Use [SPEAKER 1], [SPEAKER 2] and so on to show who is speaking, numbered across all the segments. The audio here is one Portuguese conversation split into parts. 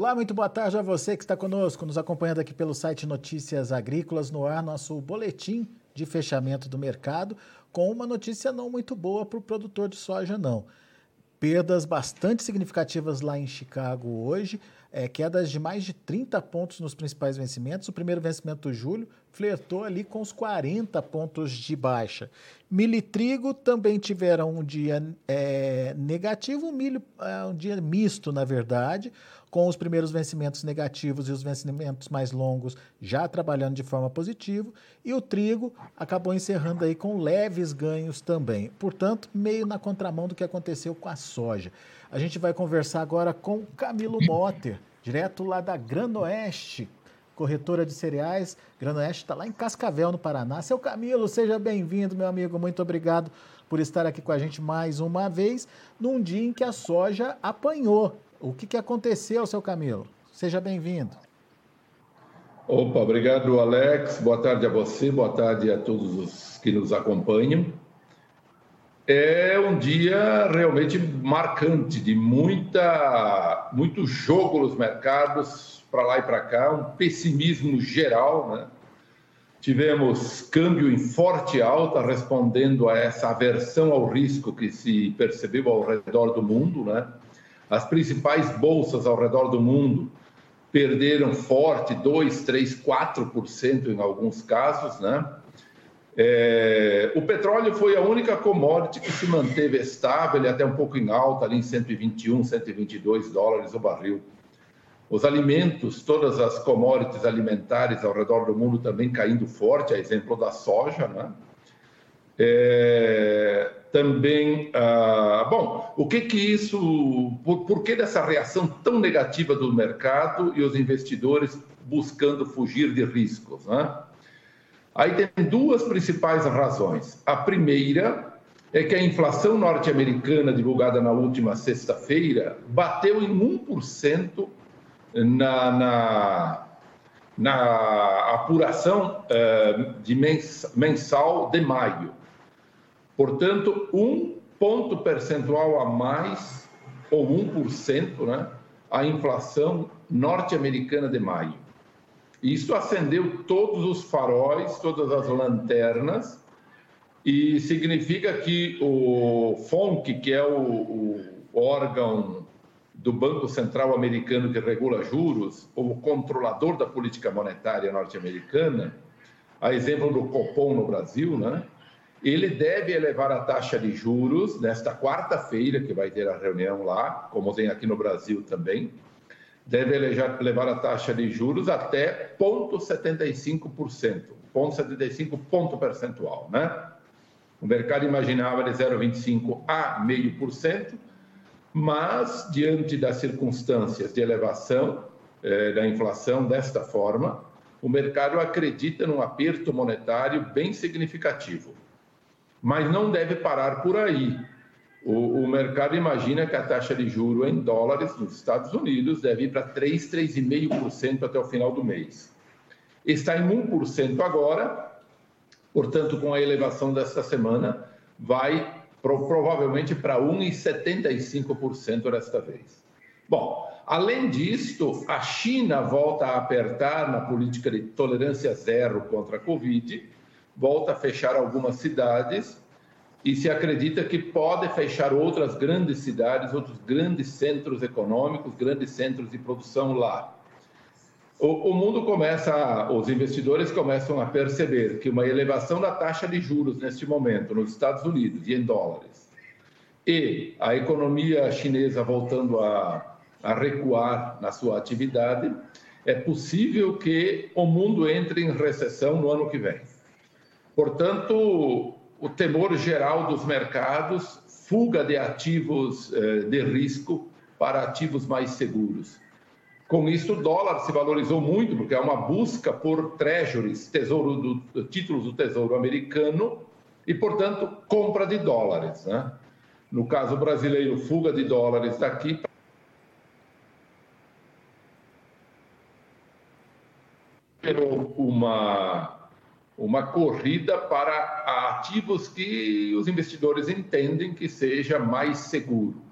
[SPEAKER 1] Olá, muito boa tarde a você que está conosco, nos acompanhando aqui pelo site Notícias Agrícolas no ar, nosso boletim de fechamento do mercado, com uma notícia não muito boa para o produtor de soja, não. Perdas bastante significativas lá em Chicago hoje é, quedas de mais de 30 pontos nos principais vencimentos. O primeiro vencimento, julho, flertou ali com os 40 pontos de baixa. Milho e trigo também tiveram um dia é, negativo, o milho é um dia misto, na verdade, com os primeiros vencimentos negativos e os vencimentos mais longos já trabalhando de forma positiva, e o trigo acabou encerrando aí com leves ganhos também. Portanto, meio na contramão do que aconteceu com a soja. A gente vai conversar agora com Camilo Motter, direto lá da Granoeste, corretora de cereais. Granoeste está lá em Cascavel, no Paraná. Seu Camilo, seja bem-vindo, meu amigo. Muito obrigado por estar aqui com a gente mais uma vez, num dia em que a soja apanhou. O que, que aconteceu, seu Camilo? Seja bem-vindo.
[SPEAKER 2] Opa, obrigado, Alex. Boa tarde a você, boa tarde a todos os que nos acompanham é um dia realmente marcante, de muita, muito jogo nos mercados, para lá e para cá, um pessimismo geral. Né? Tivemos câmbio em forte alta, respondendo a essa aversão ao risco que se percebeu ao redor do mundo. Né? As principais bolsas ao redor do mundo perderam forte, 2, 3, 4% em alguns casos. Né? É, o petróleo foi a única commodity que se manteve estável e até um pouco em alta, ali em 121, 122 dólares o barril. Os alimentos, todas as commodities alimentares ao redor do mundo também caindo forte, a exemplo da soja, né? É, também, ah, bom, o que que isso, por, por que dessa reação tão negativa do mercado e os investidores buscando fugir de riscos, né? Aí tem duas principais razões. A primeira é que a inflação norte-americana, divulgada na última sexta-feira, bateu em 1% na, na, na apuração uh, de mens, mensal de maio. Portanto, um ponto percentual a mais, ou 1%, né, a inflação norte-americana de maio. Isso acendeu todos os faróis, todas as lanternas, e significa que o FONC, que é o, o órgão do Banco Central americano que regula juros, o controlador da política monetária norte-americana, a exemplo do Copom no Brasil, né? Ele deve elevar a taxa de juros nesta quarta-feira, que vai ter a reunião lá, como tem aqui no Brasil também, deve levar a taxa de juros até 0,75%, 0,75 ponto percentual, né? O mercado imaginava de 0,25 a 0,5%, mas diante das circunstâncias de elevação eh, da inflação desta forma, o mercado acredita num aperto monetário bem significativo. Mas não deve parar por aí. O, o, mercado imagina que a taxa de juro em dólares nos Estados Unidos deve ir para 3, 3,5% até o final do mês. Está em 1% agora, portanto, com a elevação desta semana, vai pro, provavelmente para 1,75% desta vez. Bom, além disto, a China volta a apertar na política de tolerância zero contra a Covid, volta a fechar algumas cidades e se acredita que pode fechar outras grandes cidades, outros grandes centros econômicos, grandes centros de produção lá. O, o, mundo começa, os investidores começam a perceber que uma elevação da taxa de juros neste momento nos Estados Unidos e em dólares e a economia chinesa voltando a, a recuar na sua atividade, é possível que o mundo entre em recessão no ano que vem. Portanto, o temor geral dos mercados, fuga de ativos eh, de risco para ativos mais seguros. Com isso, o dólar se valorizou muito, porque há uma busca por treasuries, tesouro do, títulos do Tesouro Americano, e, portanto, compra de dólares. Né? No caso brasileiro, fuga de dólares daqui uma uma corrida para ativos que os investidores entendem que seja mais seguro.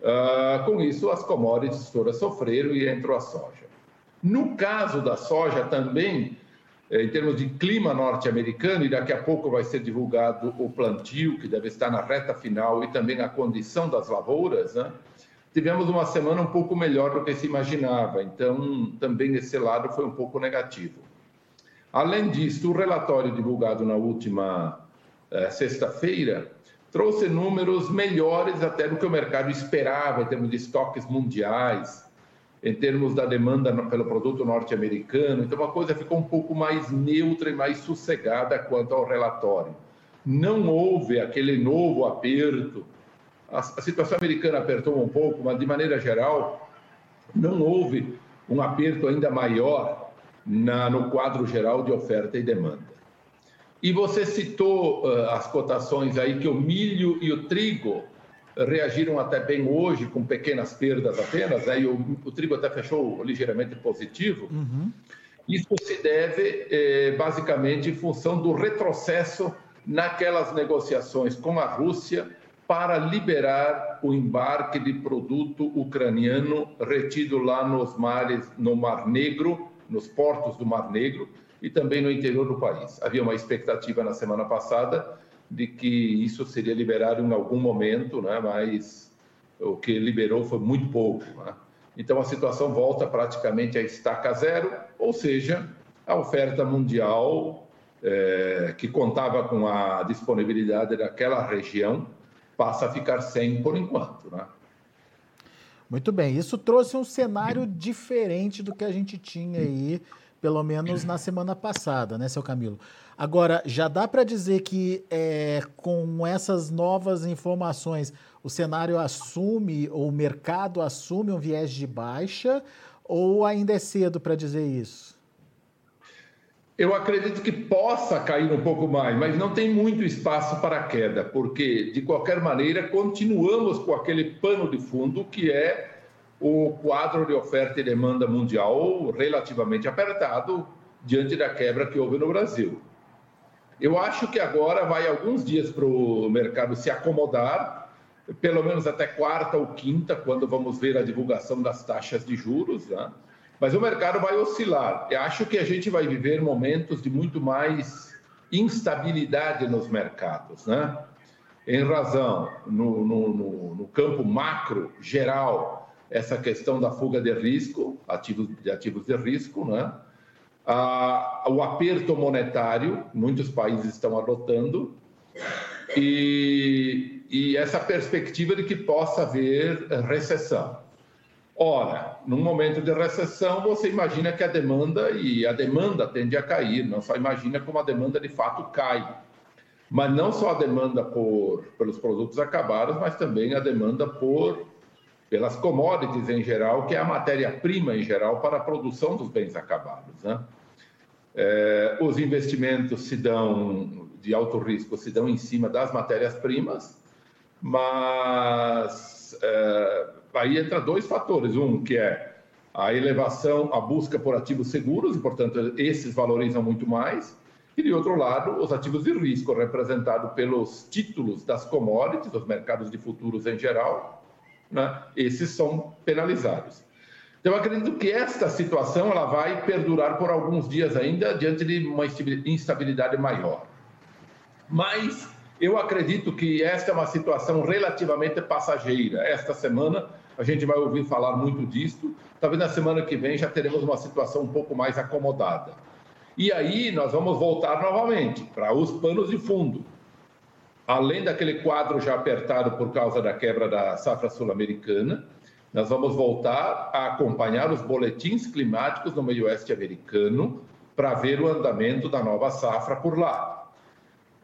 [SPEAKER 2] Uh, com isso, as commodities todas sofreram e entrou a soja. No caso da soja também, eh, em termos de clima norte-americano, e daqui a pouco vai ser divulgado o plantio, que deve estar na reta final, e também a condição das lavouras, né? tivemos uma semana um pouco melhor do que se imaginava, então também esse lado foi um pouco negativo. Além disso, o relatório divulgado na última eh, sexta-feira trouxe números melhores até do que o mercado esperava em termos de estoques mundiais, em termos da demanda pelo produto norte-americano. Então, a coisa ficou um pouco mais neutra e mais sossegada quanto ao relatório. Não houve aquele novo aperto. A, a situação americana apertou um pouco, mas, de maneira geral, não houve um aperto ainda maior na, no quadro geral de oferta e demanda. E você citou uh, as cotações aí que o milho e o trigo reagiram até bem hoje, com pequenas perdas apenas, né? e o, o trigo até fechou ligeiramente positivo. Uhum. Isso se deve eh, basicamente em função do retrocesso naquelas negociações com a Rússia para liberar o embarque de produto ucraniano retido lá nos mares, no Mar Negro, nos portos do Mar Negro, e também no interior do país. Havia uma expectativa na semana passada de que isso seria liberado em algum momento, né? mas o que liberou foi muito pouco. Né? Então a situação volta praticamente a estaca zero, ou seja, a oferta mundial é, que contava com a disponibilidade daquela região passa a ficar sem por enquanto. Né?
[SPEAKER 1] Muito bem, isso trouxe um cenário diferente do que a gente tinha aí pelo menos na semana passada, né, seu Camilo? Agora, já dá para dizer que é, com essas novas informações, o cenário assume, ou o mercado assume um viés de baixa, ou ainda é cedo para dizer isso?
[SPEAKER 2] Eu acredito que possa cair um pouco mais, mas não tem muito espaço para queda, porque, de qualquer maneira, continuamos com aquele pano de fundo que é o quadro de oferta e demanda mundial relativamente apertado diante da quebra que houve no Brasil. Eu acho que agora vai alguns dias para o mercado se acomodar, pelo menos até quarta ou quinta, quando vamos ver a divulgação das taxas de juros, né? Mas o mercado vai oscilar. Eu acho que a gente vai viver momentos de muito mais instabilidade nos mercados, né? Em razão, no, no, no, campo macro geral, essa questão da fuga de risco, ativos, de ativos de risco, né? Ah, o aperto monetário, muitos países estão adotando, e, e essa perspectiva de que possa haver recessão. Ora, num momento de recessão, você imagina que a demanda, e a demanda tende a cair, não só imagina como a demanda de fato cai. Mas não só a demanda por, pelos produtos acabados, mas também a demanda por pelas commodities em geral, que é a matéria-prima em geral para a produção dos bens acabados. Né? É, os investimentos se dão de alto risco se dão em cima das matérias-primas, mas é, aí entra dois fatores. Um, que é a elevação, a busca por ativos seguros, e, portanto, esses valorizam muito mais. E, de outro lado, os ativos de risco, representados pelos títulos das commodities, os mercados de futuros em geral, né, esses são penalizados. Então, eu acredito que esta situação ela vai perdurar por alguns dias ainda, diante de uma instabilidade maior. Mas eu acredito que esta é uma situação relativamente passageira. Esta semana a gente vai ouvir falar muito disso. Talvez na semana que vem já teremos uma situação um pouco mais acomodada. E aí nós vamos voltar novamente para os panos de fundo além daquele quadro já apertado por causa da quebra da safra sul-americana, nós vamos voltar a acompanhar os boletins climáticos no meio oeste americano para ver o andamento da nova safra por lá.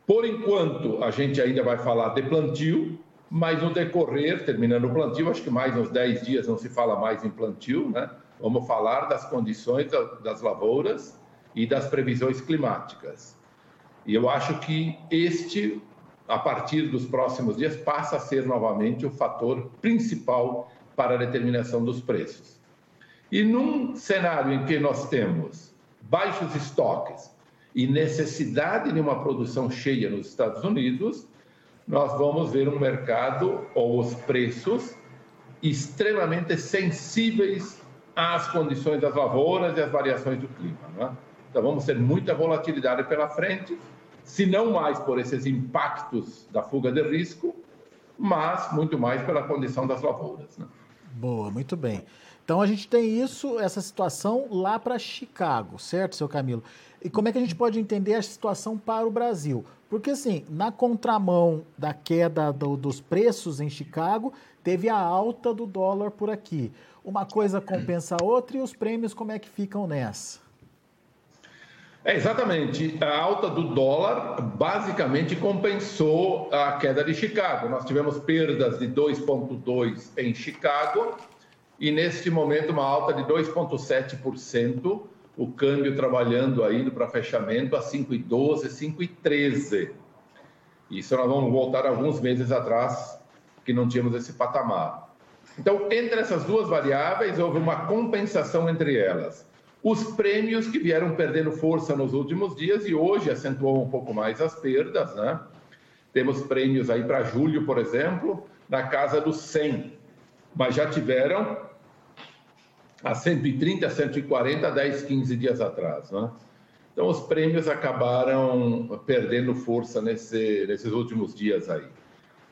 [SPEAKER 2] Por enquanto, a gente ainda vai falar de plantio, mas no decorrer, terminando o plantio, acho que mais uns 10 dias não se fala mais em plantio, né? Vamos falar das condições das lavouras e das previsões climáticas. E eu acho que este a partir dos próximos dias, passa a ser novamente o fator principal para a determinação dos preços. E num cenário em que nós temos baixos estoques e necessidade de uma produção cheia nos Estados Unidos, nós vamos ver um mercado ou os preços extremamente sensíveis às condições das lavouras e às variações do clima. Né? Então, vamos ter muita volatilidade pela frente, se não mais por esses impactos da fuga de risco, mas muito mais pela condição das lavouras. Né?
[SPEAKER 1] Boa, muito bem. Então a gente tem isso, essa situação lá para Chicago, certo, seu Camilo? E como é que a gente pode entender a situação para o Brasil? Porque, assim, na contramão da queda do, dos preços em Chicago, teve a alta do dólar por aqui. Uma coisa compensa a outra e os prêmios, como é que ficam nessa?
[SPEAKER 2] É, exatamente. A alta do dólar basicamente compensou a queda de Chicago. Nós tivemos perdas de 2,2% em Chicago e, neste momento, uma alta de 2,7%. O câmbio trabalhando ainda para fechamento a 5,12, 5,13. Isso nós vamos voltar alguns meses atrás, que não tínhamos esse patamar. Então, entre essas duas variáveis, houve uma compensação entre elas os prêmios que vieram perdendo força nos últimos dias e hoje acentuou um pouco mais as perdas, né? Temos prêmios aí para julho, por exemplo, na casa dos 100, mas já tiveram a 130, 140, 10, 15 dias atrás, né? Então, os prêmios acabaram perdendo força nesse, nesses últimos dias aí.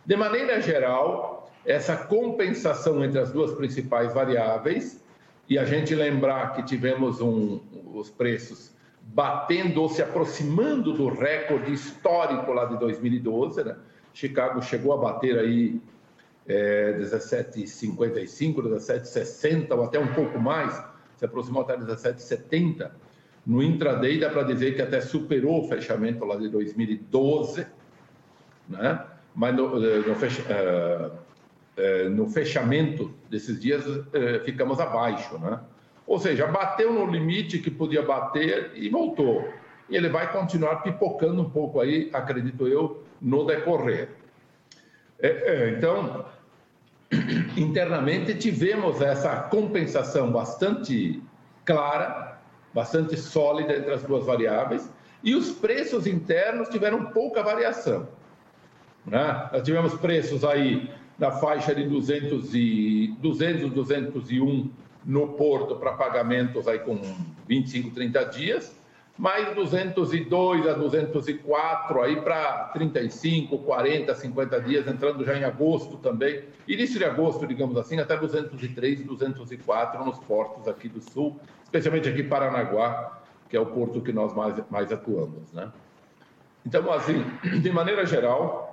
[SPEAKER 2] De maneira geral, essa compensação entre as duas principais variáveis e a gente lembrar que tivemos um, os preços batendo ou se aproximando do recorde histórico lá de 2012, né? Chicago chegou a bater aí é, 17,55, 17,60 ou até um pouco mais, se aproximou até 17,70. No intraday dá para dizer que até superou o fechamento lá de 2012, né? Mas no, no uh, no fechamento desses dias é, ficamos abaixo, né? Ou seja, bateu no limite que podia bater e voltou. E ele vai continuar pipocando um pouco aí, acredito eu, no decorrer. É, então, internamente tivemos essa compensação bastante clara, bastante sólida entre as duas variáveis, e os preços internos tiveram pouca variação. Né? Nós tivemos preços aí na faixa de 200, e, 200 201 no Porto para pagamentos aí com 25, 30 dias, mais 202 a 204 aí para 35, 40, 50 dias, entrando já em agosto também. Início de agosto, digamos assim, até 203 e 204 nos portos aqui do Sul, especialmente aqui em Paranaguá, que é o porto que nós mais, mais atuamos, né? Então, assim, de maneira geral,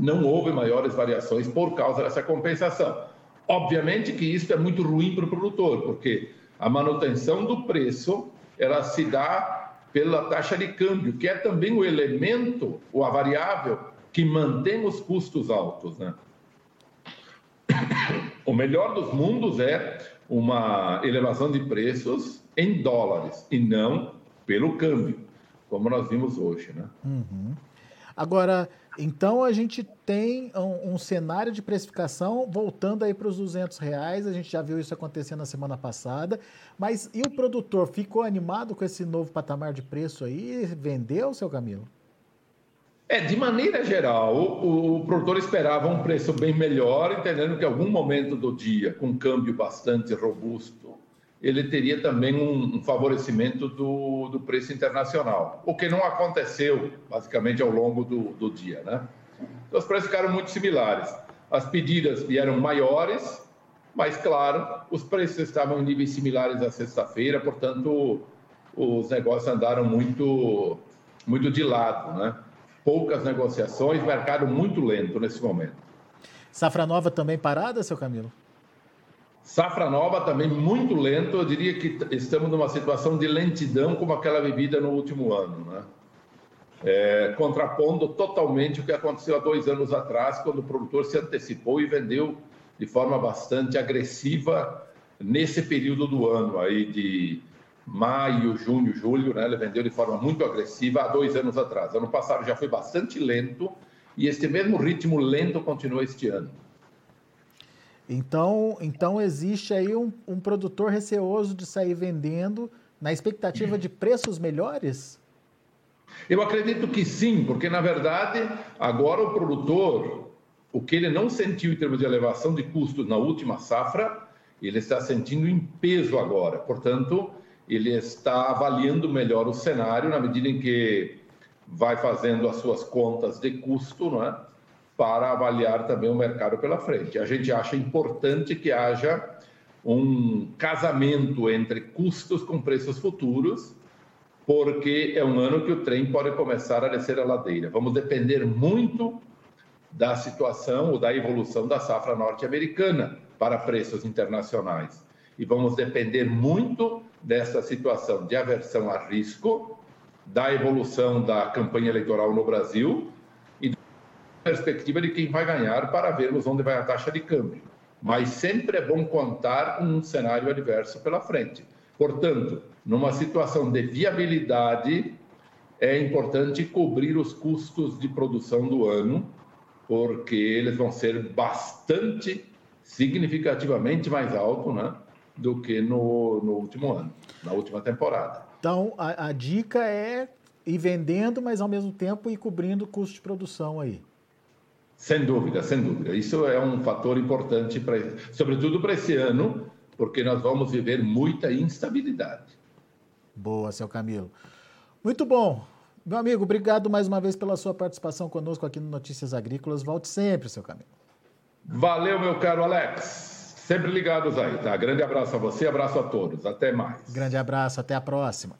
[SPEAKER 2] não houve maiores variações por causa dessa compensação. Obviamente que isso é muito ruim para o produtor, porque a manutenção do preço ela se dá pela taxa de câmbio, que é também o elemento, ou a variável, que mantém os custos altos. Né? O melhor dos mundos é uma elevação de preços em dólares e não pelo câmbio, como nós vimos hoje. Né?
[SPEAKER 1] Uhum. Agora, então a gente tem um, um cenário de precificação voltando aí para os 200 reais. A gente já viu isso acontecendo na semana passada. Mas e o produtor ficou animado com esse novo patamar de preço aí? Vendeu, seu Camilo?
[SPEAKER 2] É, de maneira geral, o, o, produtor esperava um preço bem melhor, entendendo que algum momento do dia, com um câmbio bastante robusto, ele teria também um, favorecimento do, do, preço internacional, o que não aconteceu, basicamente, ao longo do, do dia. Né? Então, os preços ficaram muito similares. As pedidas vieram maiores, mas, claro, os preços estavam em níveis similares à sexta-feira, portanto, os negócios andaram muito, muito de lado. Né? Poucas negociações, mercado muito lento nesse momento.
[SPEAKER 1] Safra nova também parada, seu Camilo?
[SPEAKER 2] Safra nova também muito lento, eu diria que estamos numa situação de lentidão como aquela vivida no último ano, né? É, contrapondo totalmente o que aconteceu há dois anos atrás, quando o produtor se antecipou e vendeu de forma bastante agressiva nesse período do ano aí de maio, junho, julho, né? Ele vendeu de forma muito agressiva há dois anos atrás. Ano passado já foi bastante lento e este mesmo ritmo lento continua este ano.
[SPEAKER 1] Então, então existe aí um, um produtor receoso de sair vendendo na expectativa de preços melhores?
[SPEAKER 2] Eu acredito que sim, porque na verdade agora o produtor o que ele não sentiu em termos de elevação de custos na última safra, ele está sentindo em peso agora. Portanto, ele está avaliando melhor o cenário na medida em que vai fazendo as suas contas de custo, não é? Para avaliar também o mercado pela frente. A gente acha importante que haja um casamento entre custos com preços futuros, porque é um ano que o trem pode começar a descer a ladeira. Vamos depender muito da situação ou da evolução da safra norte-americana para preços internacionais. E vamos depender muito dessa situação de aversão a risco, da evolução da campanha eleitoral no Brasil perspectiva de quem vai ganhar para vermos onde vai a taxa de câmbio. Mas sempre é bom contar com um cenário adverso pela frente. Portanto, numa situação de viabilidade, é importante cobrir os custos de produção do ano porque eles vão ser bastante, significativamente mais altos né, do que no, no último ano, na última temporada.
[SPEAKER 1] Então, a, a, dica é ir vendendo, mas ao mesmo tempo ir cobrindo o custo de produção aí.
[SPEAKER 2] Sem dúvida, sem dúvida. Isso é um fator importante, pra, sobretudo para esse ano, porque nós vamos viver muita instabilidade.
[SPEAKER 1] Boa, seu Camilo. Muito bom. Meu amigo, obrigado mais uma vez pela sua participação conosco aqui no Notícias Agrícolas. Volte sempre, seu caminho.
[SPEAKER 2] Valeu, meu caro Alex. Sempre ligados aí, tá? Grande abraço a você, abraço a todos. Até mais.
[SPEAKER 1] Grande abraço, até a próxima.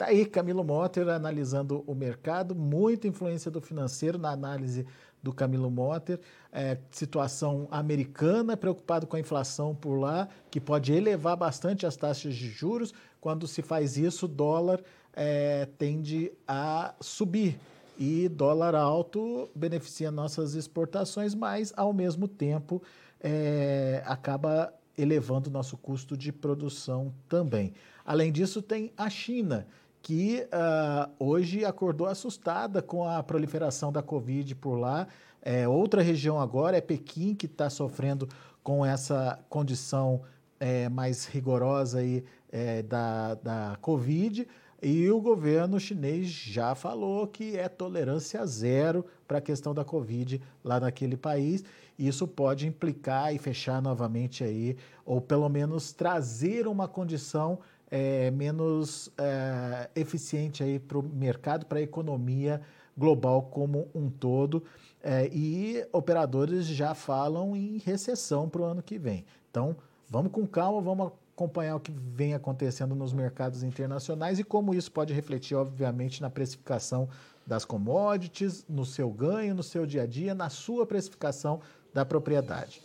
[SPEAKER 1] Tá aí Camilo Motter analisando o mercado, muita influência do financeiro na análise do Camilo Motter, é, situação americana, preocupado com a inflação por lá, que pode elevar bastante as taxas de juros. Quando se faz isso, o dólar é, tende a subir. E dólar alto beneficia nossas exportações, mas ao mesmo tempo é, acaba elevando nosso custo de produção também. Além disso, tem a China, que uh, hoje acordou assustada com a proliferação da Covid por lá. É, outra região agora é Pequim, que está sofrendo com essa condição é, mais rigorosa aí, é, da, da Covid. E o governo chinês já falou que é tolerância zero para a questão da Covid lá naquele país. Isso pode implicar e fechar novamente aí, ou pelo menos trazer uma condição é, menos é, eficiente aí para o mercado, para a economia global como um todo. É, e operadores já falam em recessão para o ano que vem. Então, vamos com calma, vamos acompanhar o que vem acontecendo nos mercados internacionais e como isso pode refletir, obviamente, na precificação das commodities, no seu ganho, no seu dia a dia, na sua precificação da propriedade.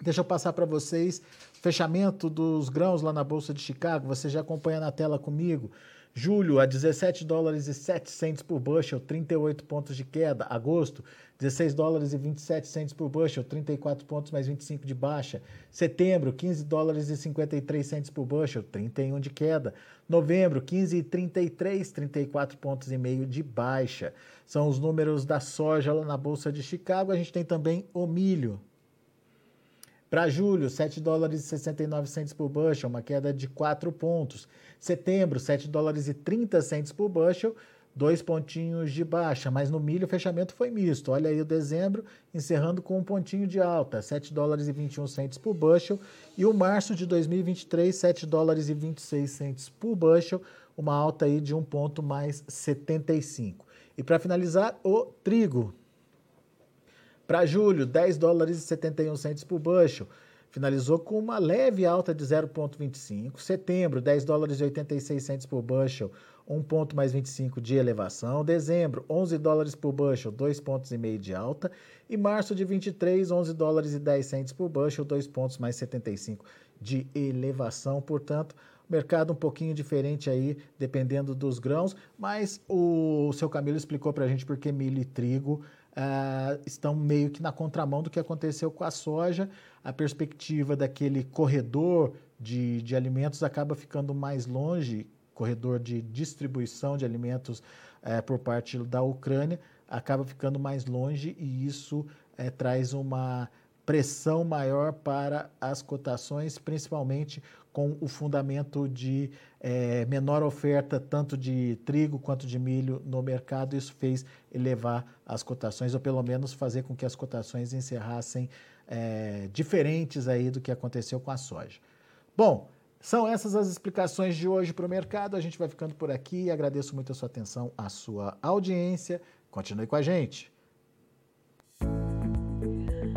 [SPEAKER 1] Deixa eu passar para vocês fechamento dos grãos lá na Bolsa de Chicago. Você já acompanha na tela comigo. Julho, a 17 dólares e 7 por bushel, 38 pontos de queda. Agosto, 16 dólares e 27 centes por bushel, 34 pontos mais 25 de baixa. Setembro, 15 dólares e 53 centes por bushel, 31 de queda. Novembro, 15 e 33, 34 pontos e meio de baixa. São os números da soja lá na Bolsa de Chicago. A gente tem também o milho. Para julho, 7 dólares e 69 centes por bushel, uma queda de 4 pontos. Setembro, 7 dólares e 30 centes por bushel, dois pontinhos de baixa, mas no milho o fechamento foi misto. Olha aí o dezembro encerrando com um pontinho de alta, 7 dólares e 21 centes por bushel, e o março de 2023, 7 dólares e 26 centes por bushel, uma alta aí de um ponto mais 75. E para finalizar, o trigo. Para julho, 10 dólares e 71 centes por bushel, finalizou com uma leve alta de 0,25. Setembro, 10 dólares e 86 centes por bushel, 1 ponto mais 25 de elevação. Dezembro, 11 dólares por bushel, 2 pontos e meio de alta. E março de 23, 11 dólares e 10 centes por bushel, 2 pontos mais 75 de elevação. Portanto, mercado um pouquinho diferente aí, dependendo dos grãos, mas o, o seu Camilo explicou para a gente porque milho e trigo uh, estão meio que na contramão do que aconteceu com a soja. A perspectiva daquele corredor de, de alimentos acaba ficando mais longe corredor de distribuição de alimentos é, por parte da Ucrânia acaba ficando mais longe e isso é, traz uma pressão maior para as cotações, principalmente com o fundamento de é, menor oferta tanto de trigo quanto de milho no mercado. Isso fez elevar as cotações, ou pelo menos fazer com que as cotações encerrassem é, diferentes aí do que aconteceu com a soja. Bom, são essas as explicações de hoje para o mercado. A gente vai ficando por aqui. Agradeço muito a sua atenção, a sua audiência. Continue com a gente.